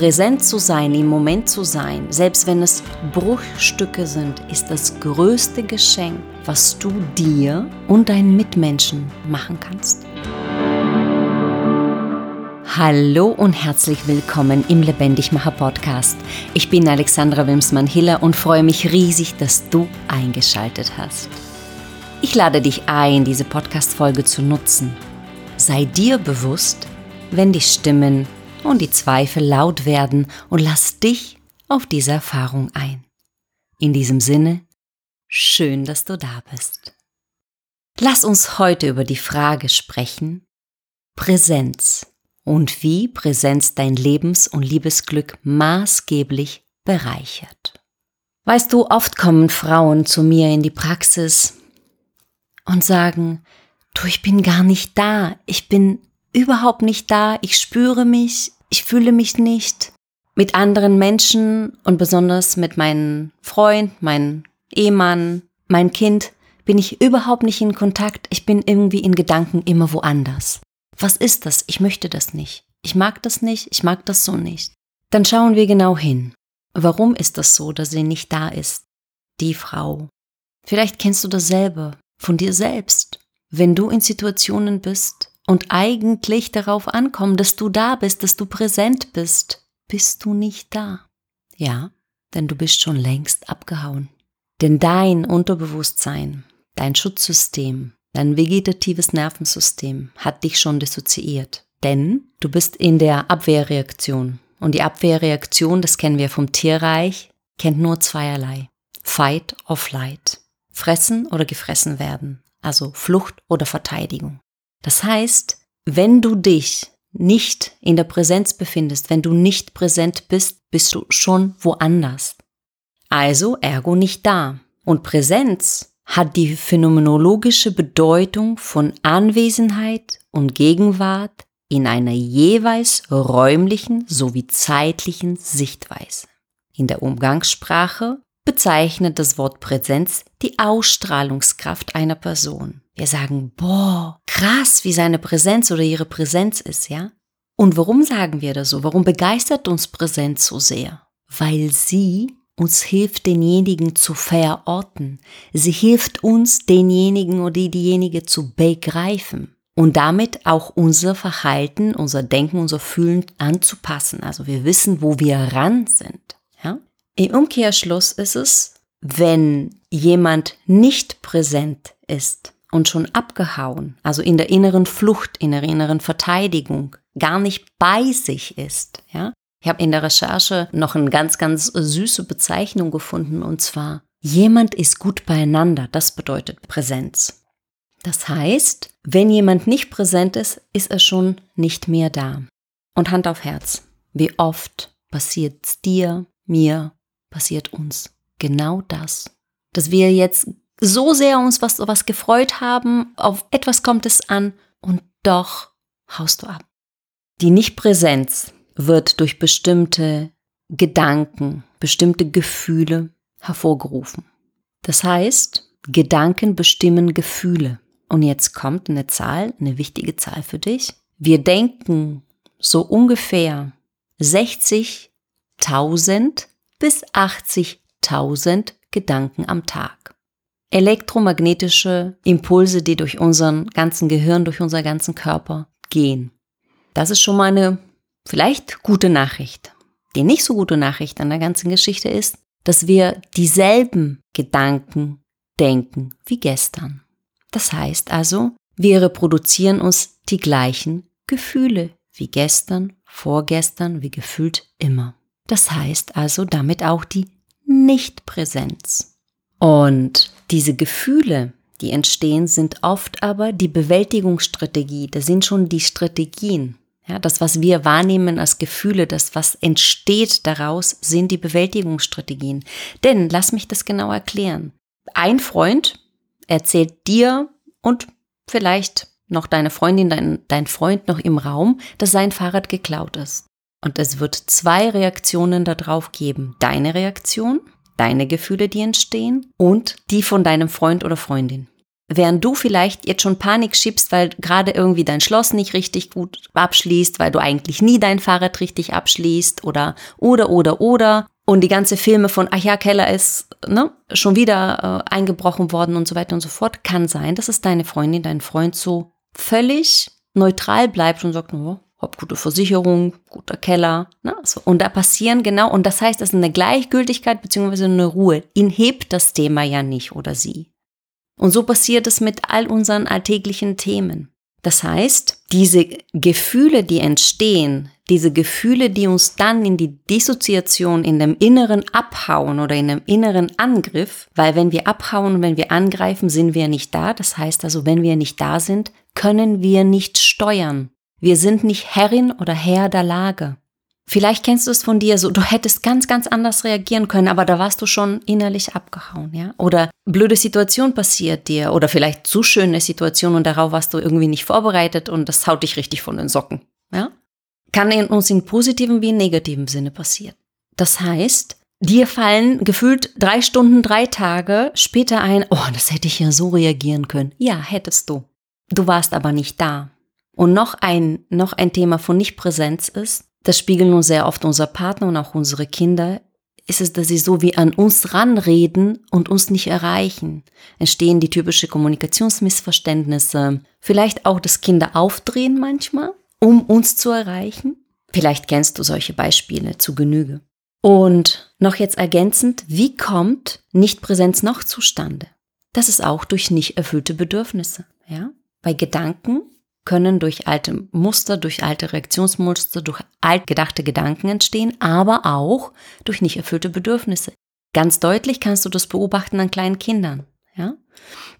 Präsent zu sein, im Moment zu sein, selbst wenn es Bruchstücke sind, ist das größte Geschenk, was du dir und deinen Mitmenschen machen kannst. Hallo und herzlich willkommen im Lebendigmacher Podcast. Ich bin Alexandra Wimsmann-Hiller und freue mich riesig, dass du eingeschaltet hast. Ich lade dich ein, diese Podcast-Folge zu nutzen. Sei dir bewusst, wenn die Stimmen und die Zweifel laut werden und lass dich auf diese Erfahrung ein. In diesem Sinne, schön, dass du da bist. Lass uns heute über die Frage sprechen, Präsenz und wie Präsenz dein Lebens- und Liebesglück maßgeblich bereichert. Weißt du, oft kommen Frauen zu mir in die Praxis und sagen, du, ich bin gar nicht da, ich bin überhaupt nicht da, ich spüre mich, ich fühle mich nicht mit anderen Menschen und besonders mit meinem Freund, meinem Ehemann, mein Kind bin ich überhaupt nicht in Kontakt, ich bin irgendwie in Gedanken immer woanders. Was ist das? Ich möchte das nicht. Ich mag das nicht, ich mag das so nicht. Dann schauen wir genau hin. Warum ist das so, dass sie nicht da ist? Die Frau. Vielleicht kennst du das selber, von dir selbst. Wenn du in Situationen bist, und eigentlich darauf ankommen, dass du da bist, dass du präsent bist, bist du nicht da. Ja, denn du bist schon längst abgehauen. Denn dein Unterbewusstsein, dein Schutzsystem, dein vegetatives Nervensystem hat dich schon dissoziiert. Denn du bist in der Abwehrreaktion. Und die Abwehrreaktion, das kennen wir vom Tierreich, kennt nur zweierlei. Fight or flight. Fressen oder gefressen werden. Also Flucht oder Verteidigung. Das heißt, wenn du dich nicht in der Präsenz befindest, wenn du nicht präsent bist, bist du schon woanders. Also ergo nicht da. Und Präsenz hat die phänomenologische Bedeutung von Anwesenheit und Gegenwart in einer jeweils räumlichen sowie zeitlichen Sichtweise. In der Umgangssprache bezeichnet das Wort Präsenz die Ausstrahlungskraft einer Person. Wir sagen, boah, krass, wie seine Präsenz oder ihre Präsenz ist, ja? Und warum sagen wir das so? Warum begeistert uns Präsenz so sehr? Weil sie uns hilft, denjenigen zu verorten. Sie hilft uns, denjenigen oder diejenige zu begreifen und damit auch unser Verhalten, unser Denken, unser Fühlen anzupassen. Also wir wissen, wo wir ran sind. Ja? Im Umkehrschluss ist es, wenn jemand nicht präsent ist und schon abgehauen, also in der inneren Flucht, in der inneren Verteidigung, gar nicht bei sich ist, ja. Ich habe in der Recherche noch eine ganz, ganz süße Bezeichnung gefunden und zwar, jemand ist gut beieinander, das bedeutet Präsenz. Das heißt, wenn jemand nicht präsent ist, ist er schon nicht mehr da. Und Hand auf Herz, wie oft passiert es dir, mir, passiert uns genau das. Dass wir jetzt so sehr uns was, was gefreut haben, auf etwas kommt es an und doch haust du ab. Die Nichtpräsenz wird durch bestimmte Gedanken, bestimmte Gefühle hervorgerufen. Das heißt, Gedanken bestimmen Gefühle. Und jetzt kommt eine Zahl, eine wichtige Zahl für dich. Wir denken so ungefähr 60.000 bis 80.000 Gedanken am Tag elektromagnetische Impulse, die durch unseren ganzen Gehirn, durch unseren ganzen Körper gehen. Das ist schon mal eine vielleicht gute Nachricht. Die nicht so gute Nachricht an der ganzen Geschichte ist, dass wir dieselben Gedanken denken wie gestern. Das heißt also, wir reproduzieren uns die gleichen Gefühle wie gestern, vorgestern, wie gefühlt immer. Das heißt also damit auch die Nichtpräsenz. Und diese Gefühle, die entstehen, sind oft aber die Bewältigungsstrategie. Das sind schon die Strategien. Ja, das, was wir wahrnehmen als Gefühle, das, was entsteht daraus, sind die Bewältigungsstrategien. Denn, lass mich das genau erklären. Ein Freund erzählt dir und vielleicht noch deine Freundin, dein, dein Freund noch im Raum, dass sein Fahrrad geklaut ist. Und es wird zwei Reaktionen darauf geben. Deine Reaktion deine Gefühle, die entstehen und die von deinem Freund oder Freundin. während du vielleicht jetzt schon Panik schiebst, weil gerade irgendwie dein Schloss nicht richtig gut abschließt, weil du eigentlich nie dein Fahrrad richtig abschließt oder, oder, oder, oder. Und die ganze Filme von, ach ja, Keller ist ne, schon wieder äh, eingebrochen worden und so weiter und so fort, kann sein, dass es deine Freundin, dein Freund so völlig neutral bleibt und sagt, oh, hab gute Versicherung, guter Keller. Ne? So. Und da passieren genau, und das heißt, das ist eine Gleichgültigkeit bzw. eine Ruhe. Ihn hebt das Thema ja nicht oder sie. Und so passiert es mit all unseren alltäglichen Themen. Das heißt, diese Gefühle, die entstehen, diese Gefühle, die uns dann in die Dissoziation, in dem inneren Abhauen oder in dem inneren Angriff, weil wenn wir abhauen und wenn wir angreifen, sind wir nicht da. Das heißt also, wenn wir nicht da sind, können wir nicht steuern. Wir sind nicht Herrin oder Herr der Lage. Vielleicht kennst du es von dir so, du hättest ganz, ganz anders reagieren können, aber da warst du schon innerlich abgehauen, ja? Oder blöde Situation passiert dir oder vielleicht zu schöne Situation und darauf warst du irgendwie nicht vorbereitet und das haut dich richtig von den Socken, ja? Kann in uns in positiven wie in negativen Sinne passieren. Das heißt, dir fallen gefühlt drei Stunden, drei Tage später ein, oh, das hätte ich ja so reagieren können. Ja, hättest du. Du warst aber nicht da. Und noch ein, noch ein Thema von Nichtpräsenz ist, das spiegeln uns sehr oft unser Partner und auch unsere Kinder, ist es, dass sie so wie an uns ranreden und uns nicht erreichen. Entstehen die typische Kommunikationsmissverständnisse, vielleicht auch das Kinder aufdrehen manchmal, um uns zu erreichen. Vielleicht kennst du solche Beispiele zu Genüge. Und noch jetzt ergänzend, wie kommt Nichtpräsenz noch zustande? Das ist auch durch nicht erfüllte Bedürfnisse, ja? Bei Gedanken können durch alte Muster, durch alte Reaktionsmuster, durch altgedachte Gedanken entstehen, aber auch durch nicht erfüllte Bedürfnisse. Ganz deutlich kannst du das beobachten an kleinen Kindern. Ja?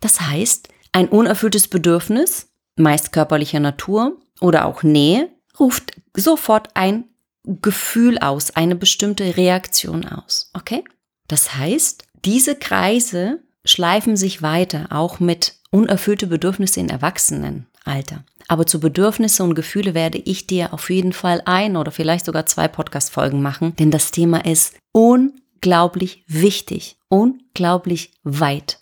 Das heißt, ein unerfülltes Bedürfnis, meist körperlicher Natur oder auch Nähe, ruft sofort ein Gefühl aus, eine bestimmte Reaktion aus. Okay? Das heißt, diese Kreise schleifen sich weiter, auch mit unerfüllte Bedürfnisse in Erwachsenenalter. Aber zu Bedürfnisse und Gefühle werde ich dir auf jeden Fall ein oder vielleicht sogar zwei Podcast-Folgen machen, denn das Thema ist unglaublich wichtig, unglaublich weit.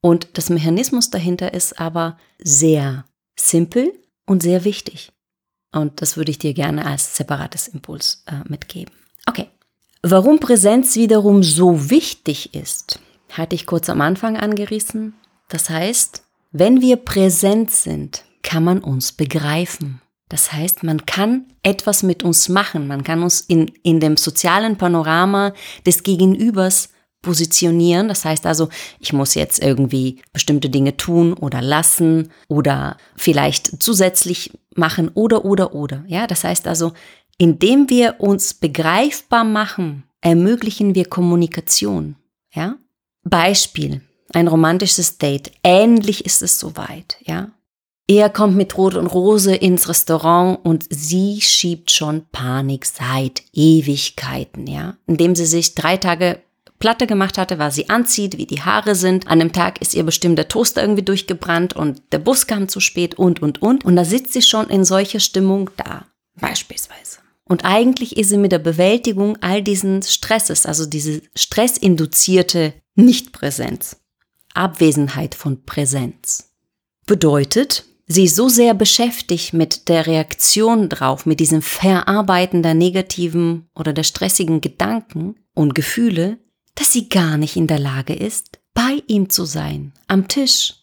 Und das Mechanismus dahinter ist aber sehr simpel und sehr wichtig. Und das würde ich dir gerne als separates Impuls äh, mitgeben. Okay. Warum Präsenz wiederum so wichtig ist, hatte ich kurz am Anfang angerissen. Das heißt, wenn wir präsent sind, kann man uns begreifen. Das heißt, man kann etwas mit uns machen, man kann uns in, in dem sozialen Panorama des Gegenübers positionieren. Das heißt also, ich muss jetzt irgendwie bestimmte Dinge tun oder lassen oder vielleicht zusätzlich machen oder oder oder. Ja, das heißt also, indem wir uns begreifbar machen, ermöglichen wir Kommunikation. Ja? Beispiel ein romantisches Date. Ähnlich ist es soweit, ja. Er kommt mit Rot und Rose ins Restaurant und sie schiebt schon Panik seit Ewigkeiten, ja. Indem sie sich drei Tage Platte gemacht hatte, was sie anzieht, wie die Haare sind. An dem Tag ist ihr bestimmt der Toaster irgendwie durchgebrannt und der Bus kam zu spät und, und, und. Und da sitzt sie schon in solcher Stimmung da, beispielsweise. Und eigentlich ist sie mit der Bewältigung all diesen Stresses, also diese stressinduzierte Nichtpräsenz, Abwesenheit von Präsenz. Bedeutet, sie so sehr beschäftigt mit der Reaktion drauf, mit diesem Verarbeiten der negativen oder der stressigen Gedanken und Gefühle, dass sie gar nicht in der Lage ist, bei ihm zu sein, am Tisch,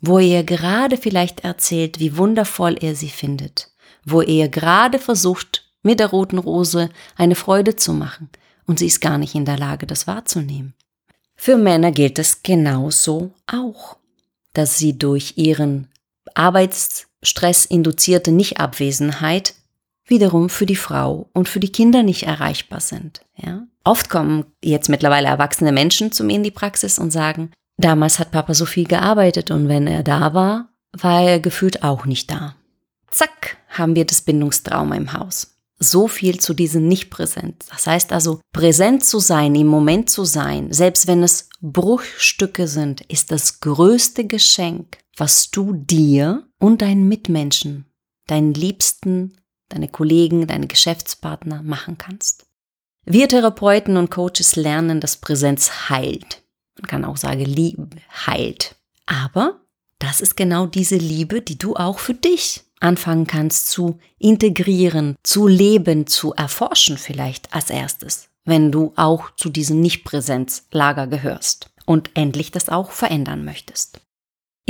wo er gerade vielleicht erzählt, wie wundervoll er sie findet, wo er gerade versucht, mit der roten Rose eine Freude zu machen, und sie ist gar nicht in der Lage, das wahrzunehmen. Für Männer gilt es genauso auch, dass sie durch ihren Arbeitsstress induzierte Nichtabwesenheit wiederum für die Frau und für die Kinder nicht erreichbar sind. Ja? Oft kommen jetzt mittlerweile erwachsene Menschen zu mir in die Praxis und sagen, damals hat Papa so viel gearbeitet und wenn er da war, war er gefühlt auch nicht da. Zack, haben wir das Bindungstrauma im Haus so viel zu diesem Nicht-Präsenz. Das heißt also, präsent zu sein, im Moment zu sein, selbst wenn es Bruchstücke sind, ist das größte Geschenk, was du dir und deinen Mitmenschen, deinen Liebsten, deine Kollegen, deine Geschäftspartner machen kannst. Wir Therapeuten und Coaches lernen, dass Präsenz heilt. Man kann auch sagen, Liebe heilt. Aber das ist genau diese Liebe, die du auch für dich anfangen kannst zu integrieren, zu leben, zu erforschen vielleicht als erstes, wenn du auch zu diesem Nicht-Präsenz-Lager gehörst und endlich das auch verändern möchtest.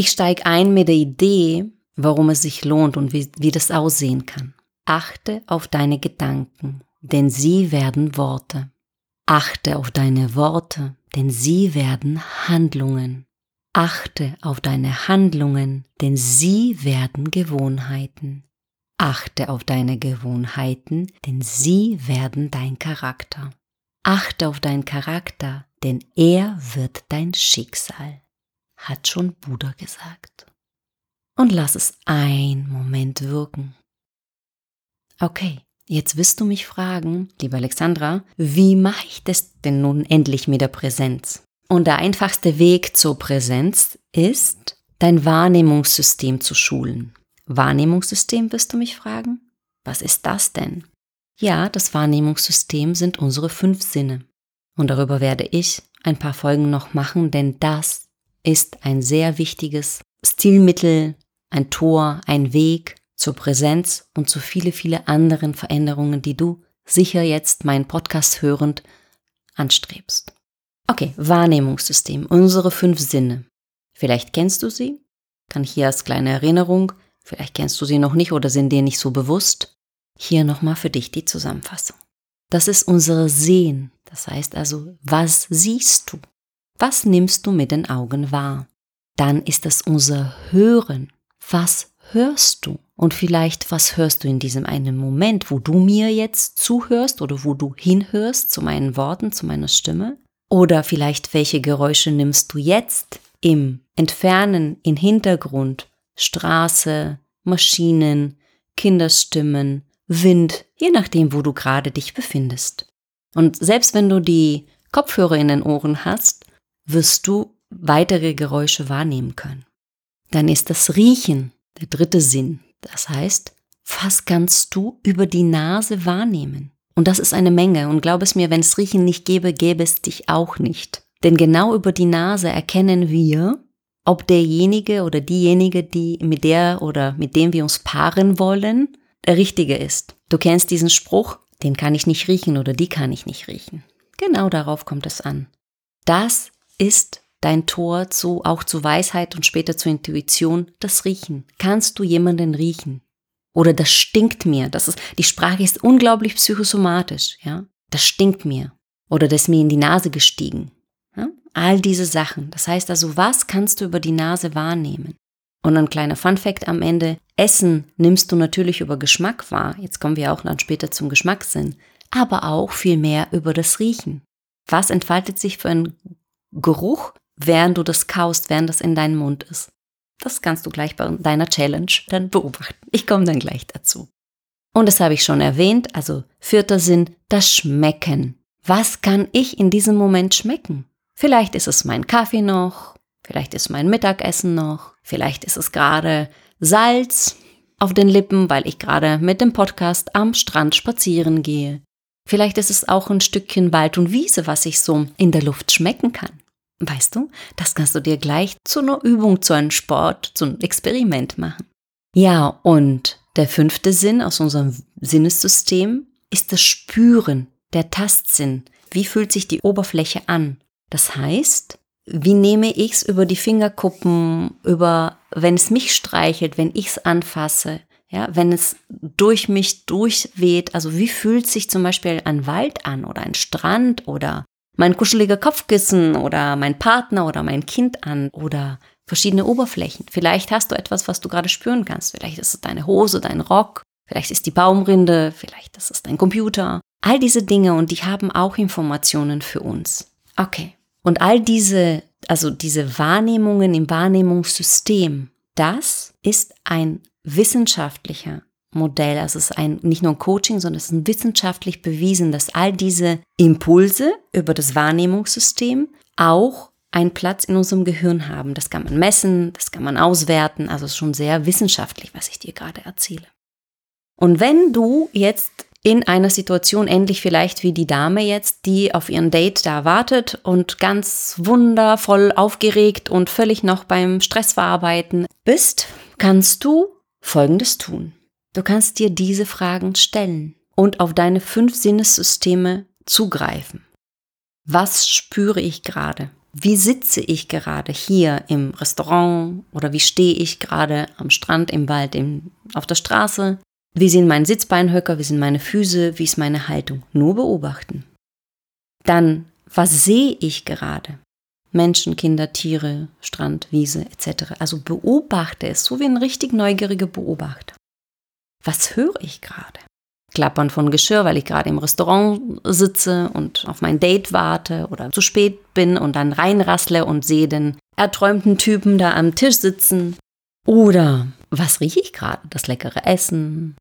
Ich steige ein mit der Idee, warum es sich lohnt und wie, wie das aussehen kann. Achte auf deine Gedanken, denn sie werden Worte. Achte auf deine Worte, denn sie werden Handlungen. Achte auf deine Handlungen, denn sie werden Gewohnheiten. Achte auf deine Gewohnheiten, denn sie werden dein Charakter. Achte auf deinen Charakter, denn er wird dein Schicksal, hat schon Buddha gesagt. Und lass es ein Moment wirken. Okay, jetzt wirst du mich fragen, liebe Alexandra, wie mache ich das denn nun endlich mit der Präsenz? Und der einfachste Weg zur Präsenz ist, dein Wahrnehmungssystem zu schulen. Wahrnehmungssystem wirst du mich fragen? Was ist das denn? Ja, das Wahrnehmungssystem sind unsere fünf Sinne. Und darüber werde ich ein paar Folgen noch machen, denn das ist ein sehr wichtiges Stilmittel, ein Tor, ein Weg zur Präsenz und zu viele, viele anderen Veränderungen, die du sicher jetzt meinen Podcast hörend anstrebst. Okay, Wahrnehmungssystem, unsere fünf Sinne. Vielleicht kennst du sie, kann hier als kleine Erinnerung, vielleicht kennst du sie noch nicht oder sind dir nicht so bewusst. Hier nochmal für dich die Zusammenfassung. Das ist unser Sehen, das heißt also, was siehst du? Was nimmst du mit den Augen wahr? Dann ist das unser Hören. Was hörst du? Und vielleicht, was hörst du in diesem einen Moment, wo du mir jetzt zuhörst oder wo du hinhörst zu meinen Worten, zu meiner Stimme? Oder vielleicht, welche Geräusche nimmst du jetzt im Entfernen, im Hintergrund? Straße, Maschinen, Kinderstimmen, Wind, je nachdem, wo du gerade dich befindest. Und selbst wenn du die Kopfhörer in den Ohren hast, wirst du weitere Geräusche wahrnehmen können. Dann ist das Riechen der dritte Sinn. Das heißt, was kannst du über die Nase wahrnehmen? Und das ist eine Menge. Und glaub es mir, wenn es Riechen nicht gäbe, gäbe es dich auch nicht. Denn genau über die Nase erkennen wir, ob derjenige oder diejenige, die mit der oder mit dem wir uns paaren wollen, der richtige ist. Du kennst diesen Spruch, den kann ich nicht riechen oder die kann ich nicht riechen. Genau darauf kommt es an. Das ist dein Tor zu, auch zu Weisheit und später zur Intuition, das Riechen. Kannst du jemanden riechen? Oder das stinkt mir. Das ist, die Sprache ist unglaublich psychosomatisch, ja. Das stinkt mir. Oder das ist mir in die Nase gestiegen. Ja? All diese Sachen. Das heißt also, was kannst du über die Nase wahrnehmen? Und ein kleiner Fun Fact am Ende. Essen nimmst du natürlich über Geschmack wahr. Jetzt kommen wir auch dann später zum Geschmackssinn. Aber auch viel mehr über das Riechen. Was entfaltet sich für ein Geruch, während du das kaust, während das in deinem Mund ist? Das kannst du gleich bei deiner Challenge dann beobachten. Ich komme dann gleich dazu. Und das habe ich schon erwähnt, also vierter Sinn, das Schmecken. Was kann ich in diesem Moment schmecken? Vielleicht ist es mein Kaffee noch, vielleicht ist mein Mittagessen noch, vielleicht ist es gerade Salz auf den Lippen, weil ich gerade mit dem Podcast am Strand spazieren gehe. Vielleicht ist es auch ein Stückchen Wald und Wiese, was ich so in der Luft schmecken kann. Weißt du, das kannst du dir gleich zu einer Übung, zu einem Sport, zu einem Experiment machen. Ja, und der fünfte Sinn aus unserem Sinnessystem ist das Spüren, der Tastsinn. Wie fühlt sich die Oberfläche an? Das heißt, wie nehme ich es über die Fingerkuppen, über, wenn es mich streichelt, wenn ich es anfasse, ja, wenn es durch mich durchweht, also wie fühlt sich zum Beispiel ein Wald an oder ein Strand oder mein kuscheliger Kopfkissen oder mein Partner oder mein Kind an oder verschiedene Oberflächen. Vielleicht hast du etwas, was du gerade spüren kannst. Vielleicht ist es deine Hose, dein Rock, vielleicht ist die Baumrinde, vielleicht ist es dein Computer. All diese Dinge und die haben auch Informationen für uns. Okay. Und all diese, also diese Wahrnehmungen im Wahrnehmungssystem, das ist ein wissenschaftlicher Modell. Also es ist ein, nicht nur ein Coaching, sondern es ist wissenschaftlich bewiesen, dass all diese Impulse über das Wahrnehmungssystem auch einen Platz in unserem Gehirn haben. Das kann man messen, das kann man auswerten. Also es ist schon sehr wissenschaftlich, was ich dir gerade erzähle. Und wenn du jetzt in einer Situation endlich vielleicht wie die Dame jetzt, die auf ihren Date da wartet und ganz wundervoll aufgeregt und völlig noch beim Stress verarbeiten bist, kannst du Folgendes tun. Du kannst dir diese Fragen stellen und auf deine fünf Sinnessysteme zugreifen. Was spüre ich gerade? Wie sitze ich gerade hier im Restaurant oder wie stehe ich gerade am Strand, im Wald, im, auf der Straße? Wie sind meine Sitzbeinhöcker, wie sind meine Füße, wie ist meine Haltung? Nur beobachten. Dann, was sehe ich gerade? Menschen, Kinder, Tiere, Strand, Wiese etc. Also beobachte es, so wie ein richtig neugieriger Beobachter. Was höre ich gerade? Klappern von Geschirr, weil ich gerade im Restaurant sitze und auf mein Date warte oder zu spät bin und dann reinrassle und sehe den erträumten Typen da am Tisch sitzen. Oder was rieche ich gerade? Das leckere Essen.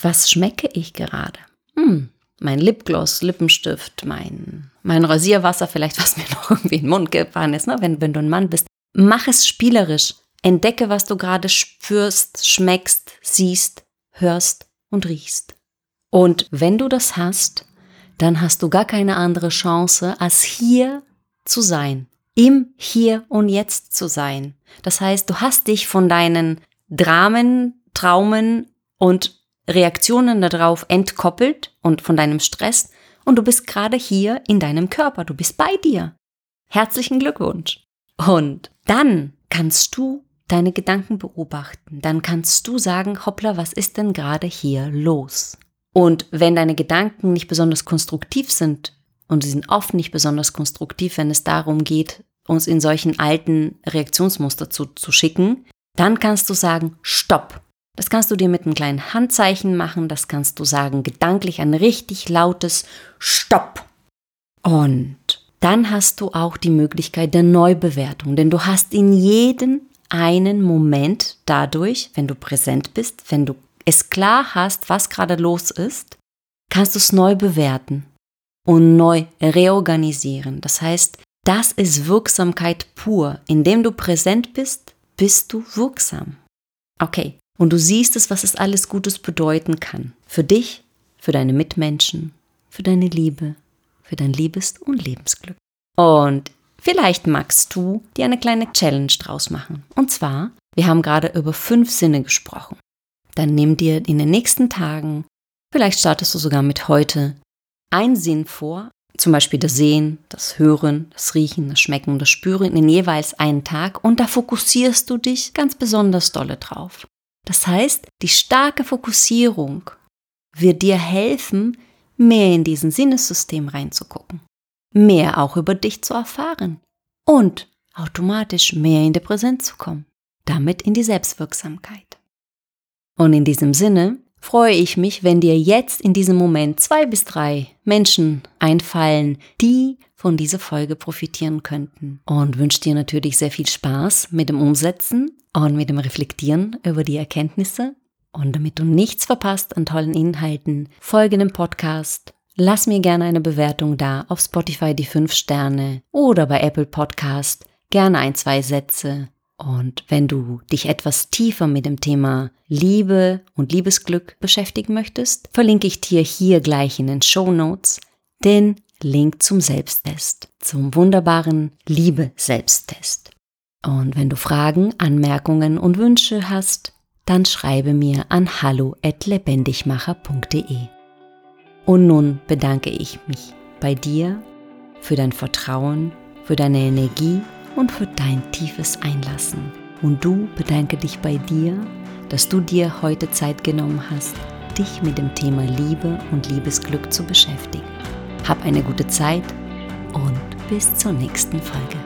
Was schmecke ich gerade? Hm, mein Lipgloss, Lippenstift, mein, mein Rasierwasser, vielleicht was mir noch irgendwie in den Mund gefahren ist, ne? wenn, wenn du ein Mann bist. Mach es spielerisch. Entdecke, was du gerade spürst, schmeckst, siehst, hörst und riechst. Und wenn du das hast, dann hast du gar keine andere Chance, als hier zu sein, im Hier und Jetzt zu sein. Das heißt, du hast dich von deinen Dramen, Traumen und Reaktionen darauf entkoppelt und von deinem Stress und du bist gerade hier in deinem Körper, du bist bei dir. Herzlichen Glückwunsch. Und dann kannst du deine Gedanken beobachten, dann kannst du sagen, hoppla, was ist denn gerade hier los? Und wenn deine Gedanken nicht besonders konstruktiv sind, und sie sind oft nicht besonders konstruktiv, wenn es darum geht, uns in solchen alten Reaktionsmuster zu, zu schicken, dann kannst du sagen, stopp. Das kannst du dir mit einem kleinen Handzeichen machen, das kannst du sagen, gedanklich ein richtig lautes Stopp. Und dann hast du auch die Möglichkeit der Neubewertung, denn du hast in jedem einen Moment dadurch, wenn du präsent bist, wenn du es klar hast, was gerade los ist, kannst du es neu bewerten und neu reorganisieren. Das heißt, das ist Wirksamkeit pur. Indem du präsent bist, bist du wirksam. Okay, und du siehst es, was es alles Gutes bedeuten kann. Für dich, für deine Mitmenschen, für deine Liebe, für dein Liebes- und Lebensglück. Und vielleicht magst du dir eine kleine Challenge draus machen. Und zwar, wir haben gerade über fünf Sinne gesprochen dann nimm dir in den nächsten Tagen, vielleicht startest du sogar mit heute, einen Sinn vor, zum Beispiel das Sehen, das Hören, das Riechen, das Schmecken, das Spüren in jeweils einen Tag und da fokussierst du dich ganz besonders dolle drauf. Das heißt, die starke Fokussierung wird dir helfen, mehr in diesen Sinnessystem reinzugucken, mehr auch über dich zu erfahren und automatisch mehr in die Präsenz zu kommen, damit in die Selbstwirksamkeit. Und in diesem Sinne freue ich mich, wenn dir jetzt in diesem Moment zwei bis drei Menschen einfallen, die von dieser Folge profitieren könnten. Und wünsche dir natürlich sehr viel Spaß mit dem Umsetzen und mit dem Reflektieren über die Erkenntnisse. Und damit du nichts verpasst an tollen Inhalten, folge dem Podcast. Lass mir gerne eine Bewertung da auf Spotify die 5 Sterne oder bei Apple Podcast gerne ein, zwei Sätze und wenn du dich etwas tiefer mit dem Thema Liebe und Liebesglück beschäftigen möchtest, verlinke ich dir hier gleich in den Show Notes den Link zum Selbsttest, zum wunderbaren Liebe-Selbsttest. Und wenn du Fragen, Anmerkungen und Wünsche hast, dann schreibe mir an hallo@lebendigmacher.de. Und nun bedanke ich mich bei dir für dein Vertrauen, für deine Energie und für dein tiefes Einlassen. Und du bedanke dich bei dir, dass du dir heute Zeit genommen hast, dich mit dem Thema Liebe und Liebesglück zu beschäftigen. Hab eine gute Zeit und bis zur nächsten Folge.